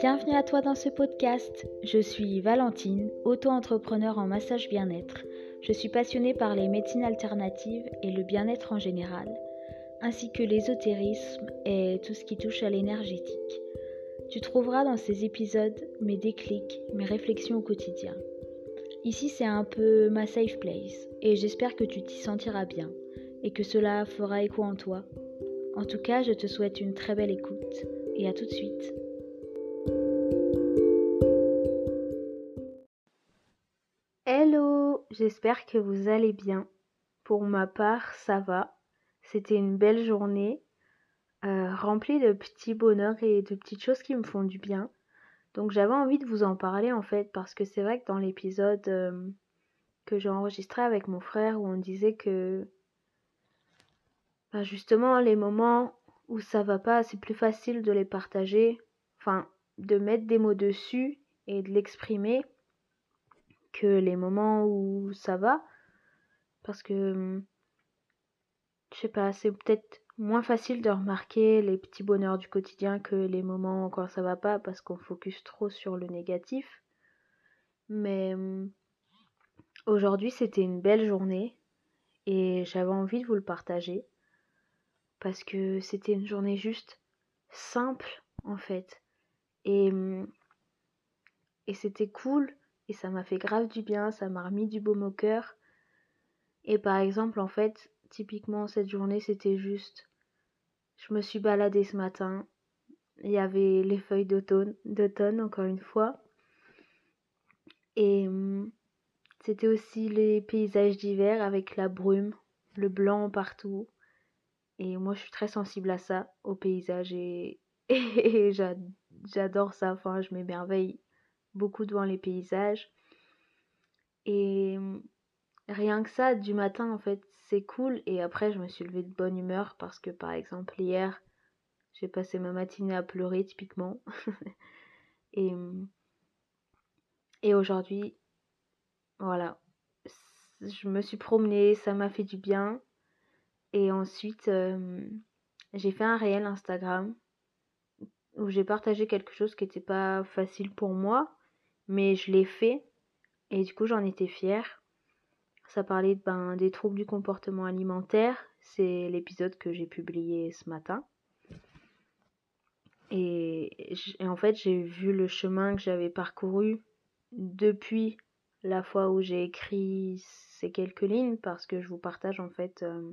Bienvenue à toi dans ce podcast. Je suis Valentine, auto-entrepreneur en massage bien-être. Je suis passionnée par les médecines alternatives et le bien-être en général, ainsi que l'ésotérisme et tout ce qui touche à l'énergétique. Tu trouveras dans ces épisodes mes déclics, mes réflexions au quotidien. Ici, c'est un peu ma safe place et j'espère que tu t'y sentiras bien et que cela fera écho en toi. En tout cas, je te souhaite une très belle écoute et à tout de suite. J'espère que vous allez bien. Pour ma part, ça va. C'était une belle journée, euh, remplie de petits bonheurs et de petites choses qui me font du bien. Donc j'avais envie de vous en parler en fait, parce que c'est vrai que dans l'épisode euh, que j'ai enregistré avec mon frère où on disait que bah, justement les moments où ça va pas, c'est plus facile de les partager, enfin de mettre des mots dessus et de l'exprimer que les moments où ça va parce que je sais pas, c'est peut-être moins facile de remarquer les petits bonheurs du quotidien que les moments quand ça va pas parce qu'on focus trop sur le négatif. Mais aujourd'hui, c'était une belle journée et j'avais envie de vous le partager parce que c'était une journée juste simple en fait. Et, et c'était cool et ça m'a fait grave du bien, ça m'a remis du baume au cœur. Et par exemple, en fait, typiquement cette journée, c'était juste je me suis baladée ce matin. Il y avait les feuilles d'automne, d'automne encore une fois. Et c'était aussi les paysages d'hiver avec la brume, le blanc partout. Et moi, je suis très sensible à ça, au paysage, et, j'adore ça. Enfin, je m'émerveille beaucoup devant les paysages. Et rien que ça, du matin, en fait, c'est cool. Et après, je me suis levée de bonne humeur parce que, par exemple, hier, j'ai passé ma matinée à pleurer, typiquement. et aujourd'hui, voilà, je me suis promenée, ça m'a fait du bien. Et ensuite, euh, j'ai fait un réel Instagram où j'ai partagé quelque chose qui n'était pas facile pour moi, mais je l'ai fait et du coup j'en étais fière. Ça parlait ben, des troubles du comportement alimentaire, c'est l'épisode que j'ai publié ce matin. Et, en fait j'ai vu le chemin que j'avais parcouru depuis la fois où j'ai écrit ces quelques lignes parce que je vous partage en fait euh,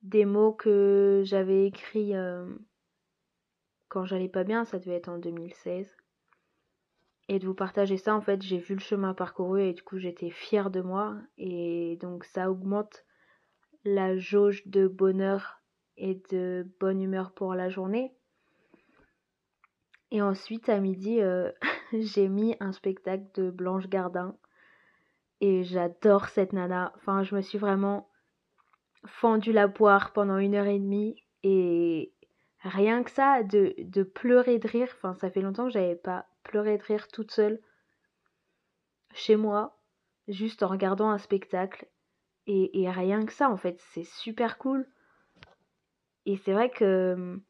des mots que j'avais écrits euh, quand j'allais pas bien, ça devait être en 2016. Et de vous partager ça, en fait, j'ai vu le chemin parcouru et du coup j'étais fière de moi. Et donc ça augmente la jauge de bonheur et de bonne humeur pour la journée. Et ensuite, à midi, euh, j'ai mis un spectacle de Blanche Gardin. Et j'adore cette nana. Enfin, je me suis vraiment fendu la poire pendant une heure et demie et rien que ça, de, de pleurer de rire, enfin ça fait longtemps que j'avais pas pleuré de rire toute seule chez moi, juste en regardant un spectacle. Et, rien que ça, en fait, c'est super cool. Et c'est vrai que hum,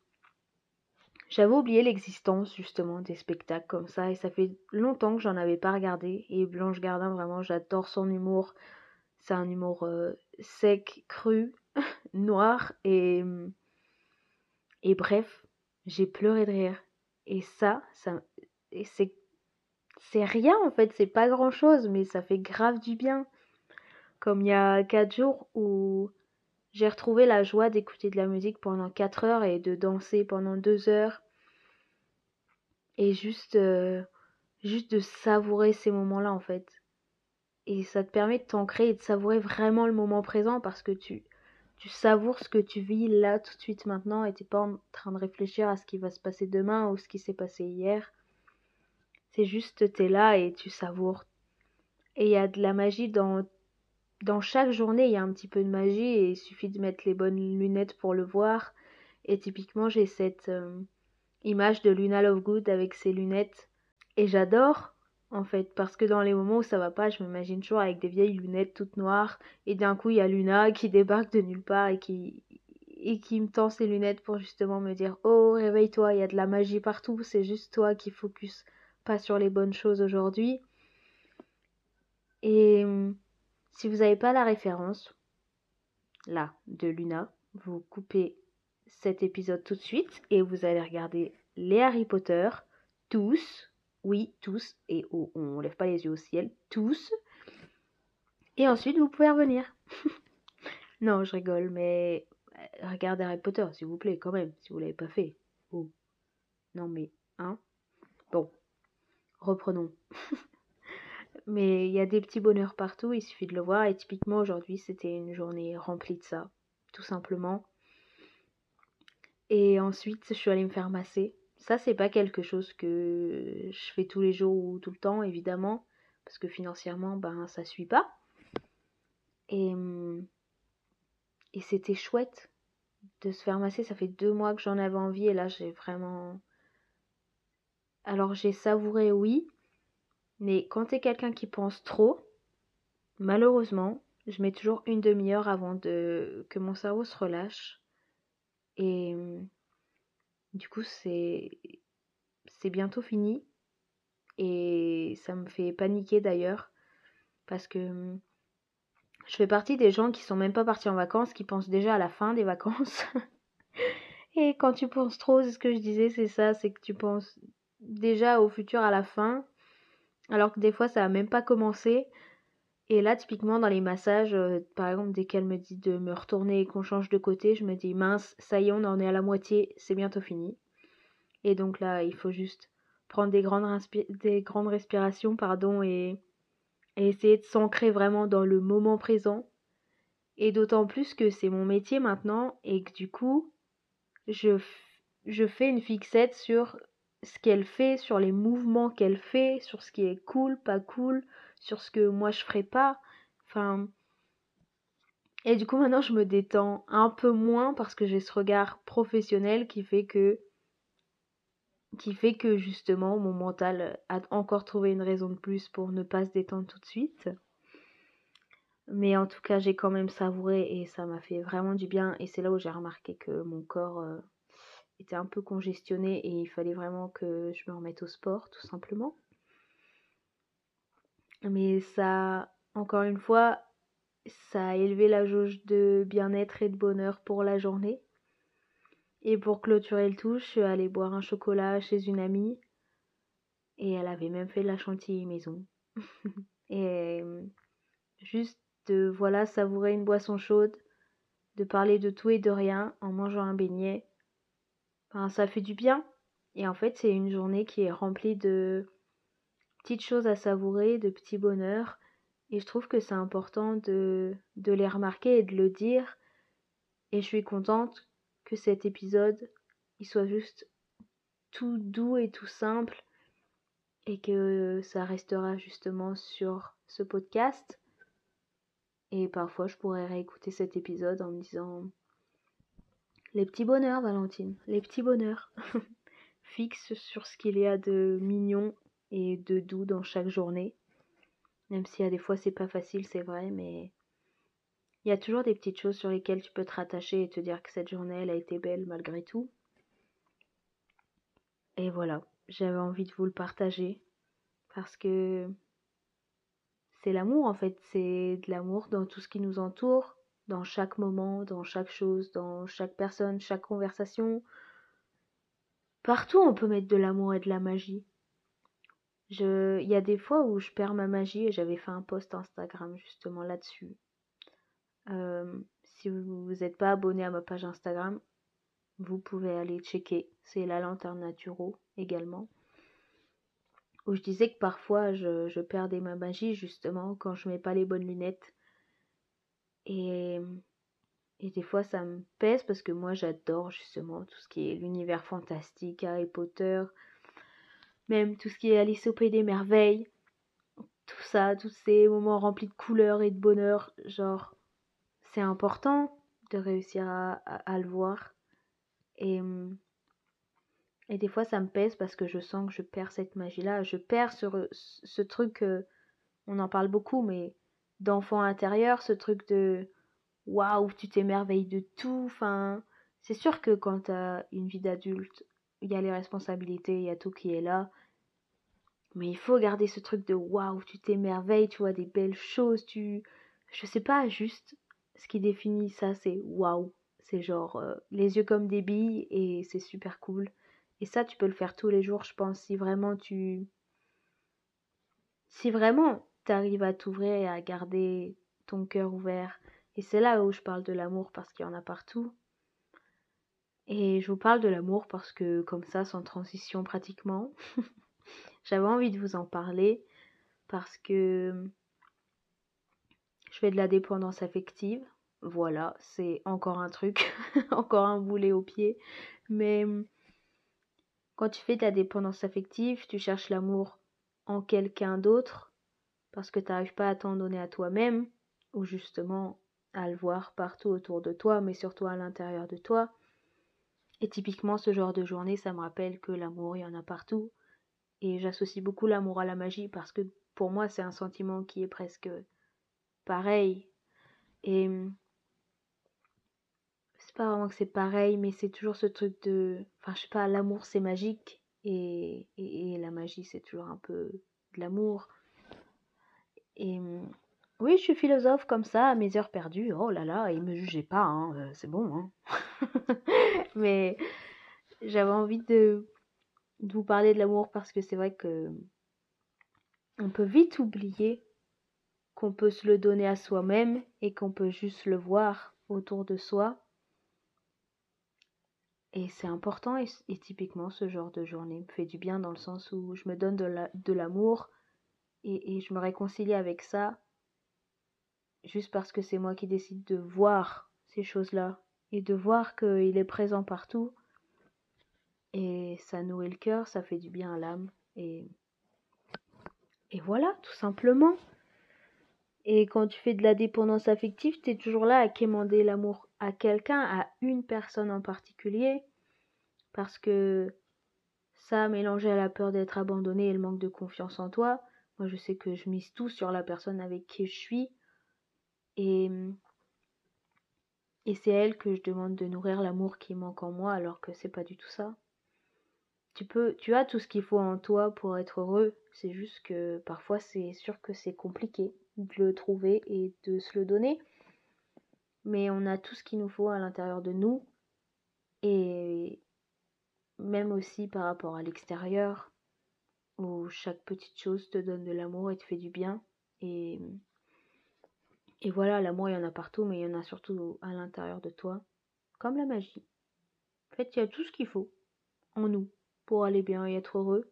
j'avais oublié l'existence justement des spectacles comme ça et ça fait longtemps que j'en avais pas regardé et Blanche Gardin vraiment j'adore son humour c'est un humour euh, sec, cru, noir et et bref, j'ai pleuré de rire. Et ça, ça c'est c'est rien en fait, c'est pas grand chose, mais ça fait grave du bien. Comme il y a quatre jours où j'ai retrouvé la joie d'écouter de la musique pendant quatre heures et de danser pendant deux heures. Et juste, euh, juste de savourer ces moments-là en fait et ça te permet de t'ancrer et de savourer vraiment le moment présent parce que tu, tu savoures ce que tu vis là tout de suite maintenant et t'es pas en train de réfléchir à ce qui va se passer demain ou ce qui s'est passé hier. C'est juste t'es là et tu savoures. Et il y a de la magie dans dans chaque journée, il y a un petit peu de magie et il suffit de mettre les bonnes lunettes pour le voir. Et typiquement, j'ai cette euh, image de Luna Lovegood avec ses lunettes et j'adore en fait, parce que dans les moments où ça va pas, je m'imagine toujours avec des vieilles lunettes toutes noires, et d'un coup il y a Luna qui débarque de nulle part et qui, et qui me tend ses lunettes pour justement me dire Oh, réveille-toi, il y a de la magie partout, c'est juste toi qui focus pas sur les bonnes choses aujourd'hui. Et si vous n'avez pas la référence, là, de Luna, vous coupez cet épisode tout de suite et vous allez regarder les Harry Potter, tous, oui, tous, et on, on lève pas les yeux au ciel, tous. Et ensuite, vous pouvez revenir. non, je rigole, mais euh, regardez Harry Potter, s'il vous plaît, quand même, si vous l'avez pas fait. Oh. Non, mais, hein Bon, reprenons. mais il y a des petits bonheurs partout, il suffit de le voir. Et typiquement, aujourd'hui, c'était une journée remplie de ça, tout simplement. Et ensuite, je suis allée me faire masser. Ça, c'est pas quelque chose que je fais tous les jours ou tout le temps, évidemment, parce que financièrement, ben, ça suit pas. Et, et c'était chouette de se faire masser. Ça fait deux mois que j'en avais envie et là, j'ai vraiment. Alors, j'ai savouré, oui, mais quand t'es quelqu'un qui pense trop, malheureusement, je mets toujours une demi-heure avant que mon cerveau se relâche. Et du coup, c'est c'est bientôt fini. Et ça me fait paniquer d'ailleurs. Parce que je fais partie des gens qui sont même pas partis en vacances, qui pensent déjà à la fin des vacances. Et quand tu penses trop, c'est ce que je disais, c'est ça, c'est que tu penses déjà au futur à la fin, alors que des fois ça a même pas commencé. Et là, typiquement dans les massages, euh, par exemple, dès qu'elle me dit de me retourner et qu'on change de côté, je me dis mince, ça y est, on en est à la moitié, c'est bientôt fini. Et donc là, il faut juste prendre des grandes, des grandes respirations, pardon, et et essayer de s'ancrer vraiment dans le moment présent. Et d'autant plus que c'est mon métier maintenant et que du coup, je fais une fixette sur ce qu'elle fait, sur les mouvements qu'elle fait, sur ce qui est cool, pas cool, sur ce que moi je ferais pas. Enfin. Et du coup, maintenant, je me détends un peu moins parce que j'ai ce regard professionnel qui fait que qui fait que justement mon mental a encore trouvé une raison de plus pour ne pas se détendre tout de suite. Mais en tout cas, j'ai quand même savouré et ça m'a fait vraiment du bien. Et c'est là où j'ai remarqué que mon corps euh, était un peu congestionné et il fallait vraiment que je me remette au sport, tout simplement. Mais ça, encore une fois, ça a élevé la jauge de bien-être et de bonheur pour la journée. Et pour clôturer le tout, je suis allée boire un chocolat chez une amie. Et elle avait même fait de la chantilly maison. et euh, juste de voilà savourer une boisson chaude, de parler de tout et de rien en mangeant un beignet. Ça fait du bien. Et en fait, c'est une journée qui est remplie de petites choses à savourer, de petits bonheurs. Et je trouve que c'est important de, de les remarquer et de le dire. Et je suis contente que cet épisode il soit juste tout doux et tout simple et que ça restera justement sur ce podcast. Et parfois je pourrais réécouter cet épisode en me disant les petits bonheurs Valentine, les petits bonheurs. Fixe sur ce qu'il y a de mignon et de doux dans chaque journée. Même si à des fois c'est pas facile, c'est vrai, mais il y a toujours des petites choses sur lesquelles tu peux te rattacher et te dire que cette journée, elle a été belle malgré tout. Et voilà, j'avais envie de vous le partager parce que c'est l'amour en fait, c'est de l'amour dans tout ce qui nous entoure, dans chaque moment, dans chaque chose, dans chaque personne, chaque conversation. Partout on peut mettre de l'amour et de la magie. Je... Il y a des fois où je perds ma magie et j'avais fait un post Instagram justement là-dessus. Euh, si vous n'êtes pas abonné à ma page Instagram, vous pouvez aller checker. C'est la lanterne naturo également. Où je disais que parfois je, perdais ma magie justement quand je mets pas les bonnes lunettes. Et, des fois ça me pèse parce que moi j'adore justement tout ce qui est l'univers fantastique, Harry Potter, même tout ce qui est Alice au Pays des Merveilles. Tout ça, tous ces moments remplis de couleurs et de bonheur, genre c'est important de réussir à, le voir. Et, des fois, ça me pèse parce que je sens que je perds cette magie-là. Je perds ce, ce truc, on en parle beaucoup, mais d'enfant intérieur, ce truc de waouh, tu t'émerveilles de tout. Enfin, c'est sûr que quand tu as une vie d'adulte, il y a les responsabilités, il y a tout qui est là. Mais il faut garder ce truc de waouh, tu t'émerveilles, tu vois des belles choses, tu. Je sais pas, juste ce qui définit ça, c'est waouh. C'est genre euh, les yeux comme des billes et c'est super cool. Et ça, tu peux le faire tous les jours, je pense, si vraiment tu. Si vraiment tu à t'ouvrir et à garder ton cœur ouvert. Et c'est là où je parle de l'amour parce qu'il y en a partout. Et je vous parle de l'amour parce que, comme ça, sans transition pratiquement, j'avais envie de vous en parler parce que je fais de la dépendance affective. Voilà, c'est encore un truc, encore un boulet au pied. Mais quand tu fais de la dépendance affective, tu cherches l'amour en quelqu'un d'autre parce que tu n'arrives pas à t'en donner à toi-même ou justement à le voir partout autour de toi, mais surtout à l'intérieur de toi. Et typiquement, ce genre de journée, ça me rappelle que l'amour, il y en a partout. Et j'associe beaucoup l'amour à la magie parce que pour moi, c'est un sentiment qui est presque pareil. Et c'est pas vraiment que c'est pareil, mais c'est toujours ce truc de. Enfin, je sais pas, l'amour c'est magique et, et, la magie c'est toujours un peu de l'amour. Et oui, je suis philosophe comme ça, à mes heures perdues. Oh là là, et me jugez pas, hein, euh, c'est bon. Hein. Mais j'avais envie de, vous parler de l'amour parce que c'est vrai que on peut vite oublier qu'on peut se le donner à soi-même et qu'on peut juste le voir autour de soi. Et c'est important et, typiquement ce genre de journée me fait du bien dans le sens où je me donne de l'amour et, et je me réconcilie avec ça juste parce que c'est moi qui décide de voir ces choses-là et de voir qu'il est présent partout. Et ça nourrit le cœur, ça fait du bien à l'âme. Et, et voilà, tout simplement. Et quand tu fais de la dépendance affective, tu es toujours là à quémander l'amour à quelqu'un, à une personne en particulier. Parce que ça, mélangé à la peur d'être abandonné et le manque de confiance en toi, moi je sais que je mise tout sur la personne avec qui je suis. Et, et c'est elle que je demande de nourrir l'amour qui manque en moi alors que c'est pas du tout ça. Tu peux, tu as tout ce qu'il faut en toi pour être heureux. C'est juste que parfois c'est sûr que c'est compliqué de le trouver et de se le donner. Mais on a tout ce qu'il nous faut à l'intérieur de nous. Et même aussi par rapport à l'extérieur, où chaque petite chose te donne de l'amour et te fait du bien. Et et voilà, l'amour, il y en a partout, mais il y en a surtout à l'intérieur de toi, comme la magie. En fait, il y a tout ce qu'il faut en nous pour aller bien et être heureux,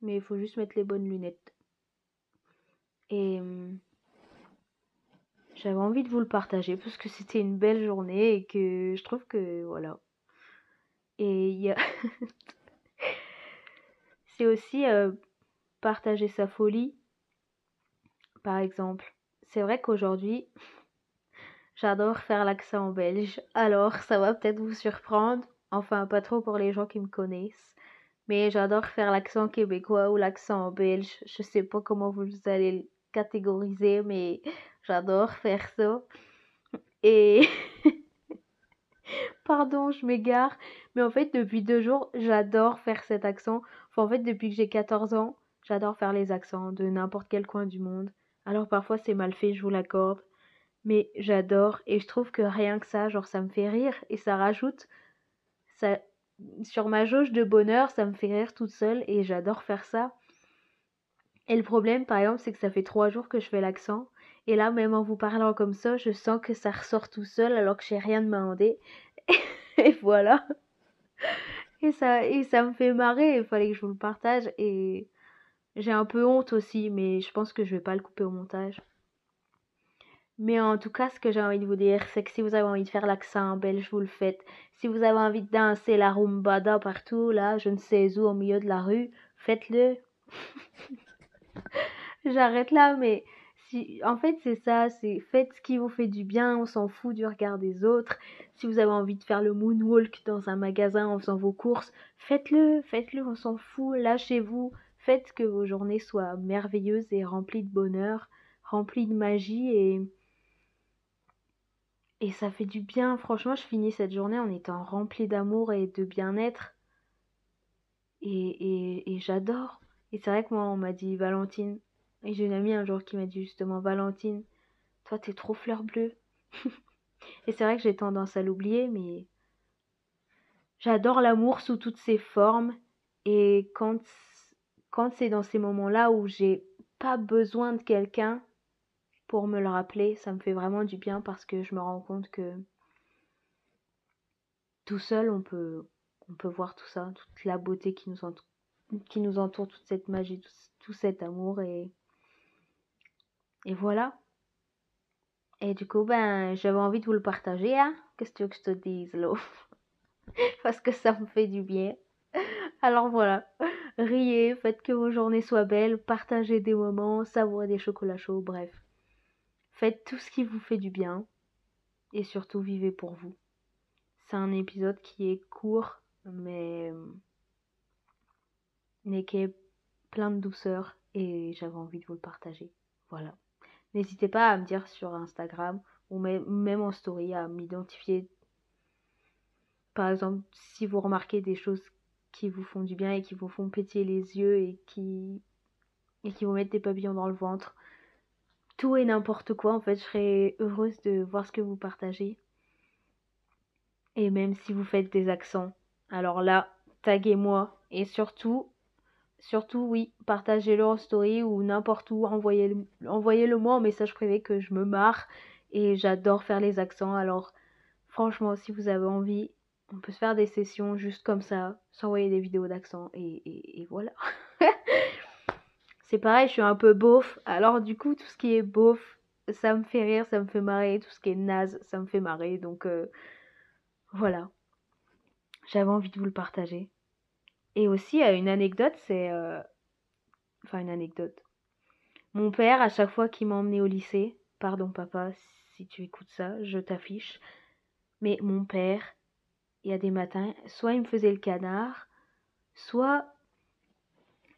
mais il faut juste mettre les bonnes lunettes. Et j'avais envie de vous le partager parce que c'était une belle journée et que je trouve que voilà. Et il y a. Aussi euh, partager sa folie. Par exemple, c'est vrai qu'aujourd'hui, j'adore faire l'accent belge. Alors, ça va peut-être vous surprendre. Enfin, pas trop pour les gens qui me connaissent. Mais j'adore faire l'accent québécois ou l'accent belge. Je sais pas comment vous allez le catégoriser, mais j'adore faire ça. Et pardon, je m'égare. Mais en fait, depuis deux jours, j'adore faire cet accent. En fait, depuis que j'ai 14 ans, j'adore faire les accents de n'importe quel coin du monde. Alors parfois c'est mal fait, je vous l'accorde. Mais j'adore et je trouve que rien que ça, genre ça me fait rire et ça rajoute ça sur ma jauge de bonheur, ça me fait rire toute seule et j'adore faire ça. Et le problème, par exemple, c'est que ça fait trois jours que je fais l'accent. Et là, même en vous parlant comme ça, je sens que ça ressort tout seul alors que j'ai rien demandé. et voilà. Et ça, me fait marrer. Il fallait que je vous le partage. Et j'ai un peu honte aussi, mais je pense que je vais pas le couper au montage. Mais en tout cas, ce que j'ai envie de vous dire, c'est que si vous avez envie de faire l'accent belge, vous le faites. Si vous avez envie de danser la rumbada partout, là, je ne sais où, au milieu de la rue, faites-le. J'arrête là, mais en fait, c'est ça, c'est faites ce qui vous fait du bien, on s'en fout du regard des autres. Si vous avez envie de faire le moonwalk dans un magasin en faisant vos courses, faites-le, faites-le, on s'en fout, lâchez-vous. Faites que vos journées soient merveilleuses et remplies de bonheur, remplies de magie et Et ça fait du bien. Franchement, je finis cette journée en étant remplie d'amour et de bien-être. Et, et, et j'adore. Et c'est vrai que moi, on m'a dit Valentine. Et j'ai une amie un jour qui m'a dit justement Valentine, toi, t'es trop fleur bleue. et c'est vrai que j'ai tendance à l'oublier, mais j'adore l'amour sous toutes ses formes. Et quand, quand c'est dans ces moments-là où j'ai pas besoin de quelqu'un pour me le rappeler, ça me fait vraiment du bien parce que je me rends compte que tout seul, on peut, on peut voir tout ça, toute la beauté qui nous entoure, qui nous entoure toute cette magie, tout, cet amour et voilà. Et du coup, ben, j'avais envie de vous le partager, hein. Qu'est-ce que tu veux que je te dise, là? Parce que ça me fait du bien. Alors voilà, riez, faites que vos journées soient belles, partagez des moments, savourez des chocolats chauds, bref. Faites tout ce qui vous fait du bien et surtout vivez pour vous. C'est un épisode qui est court mais, mais qui est plein de douceur et j'avais envie de vous le partager. Voilà. N'hésitez pas à me dire sur Instagram ou même en story à m'identifier. Par exemple, si vous remarquez des choses qui vous font du bien et qui vous font péter les yeux et qui, et qui vous mettent des papillons dans le ventre, tout et n'importe quoi. En fait, je serais heureuse de voir ce que vous partagez. Et même si vous faites des accents, alors là, taguez-moi. Et surtout, surtout, oui, partagez-le en story ou n'importe où. Envoyez-le envoyez moi en message privé que je me marre. Et j'adore faire les accents. Alors, franchement, si vous avez envie, on peut se faire des sessions juste comme ça, s'envoyer des vidéos d'accent. Et, et voilà. c'est pareil, je suis un peu beauf. Alors du coup, tout ce qui est beauf, ça me fait rire, ça me fait marrer. Tout ce qui est naze, ça me fait marrer. Donc euh, voilà. J'avais envie de vous le partager. Et aussi, une anecdote, c'est... Euh, enfin, une anecdote. Mon père, à chaque fois qu'il m'emmenait au lycée, pardon papa, si tu écoutes ça, je t'affiche. Mais mon père, il y a des matins, soit il me faisait le canard, soit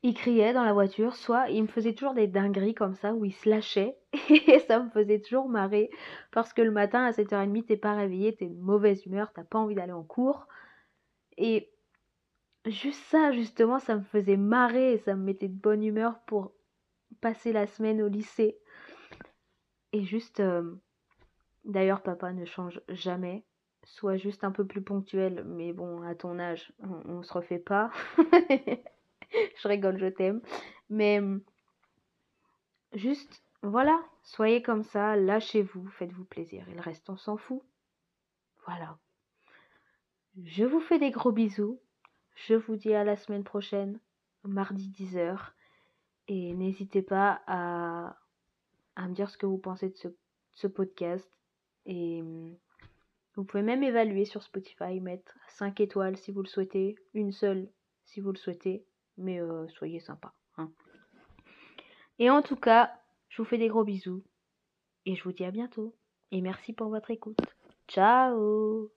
il criait dans la voiture, soit il me faisait toujours des dingueries comme ça où il se lâchait et ça me faisait toujours marrer parce que le matin à 7h30 t'es pas réveillé, t'es de mauvaise humeur, t'as pas envie d'aller en cours et juste ça justement ça me faisait marrer et ça me mettait de bonne humeur pour passer la semaine au lycée et juste euh, d'ailleurs papa ne change jamais soit juste un peu plus ponctuel mais bon à ton âge on, on se refait pas je rigole, je t'aime. Mais juste, voilà, soyez comme ça, lâchez-vous, faites-vous plaisir. Et le reste, on s'en fout. Voilà. Je vous fais des gros bisous. Je vous dis à la semaine prochaine, mardi 10h. Et n'hésitez pas à, me dire ce que vous pensez de ce, podcast. Et vous pouvez même évaluer sur Spotify, mettre 5 étoiles si vous le souhaitez, une seule si vous le souhaitez mais euh, soyez sympa. Hein. Et en tout cas, je vous fais des gros bisous et je vous dis à bientôt. Et merci pour votre écoute. Ciao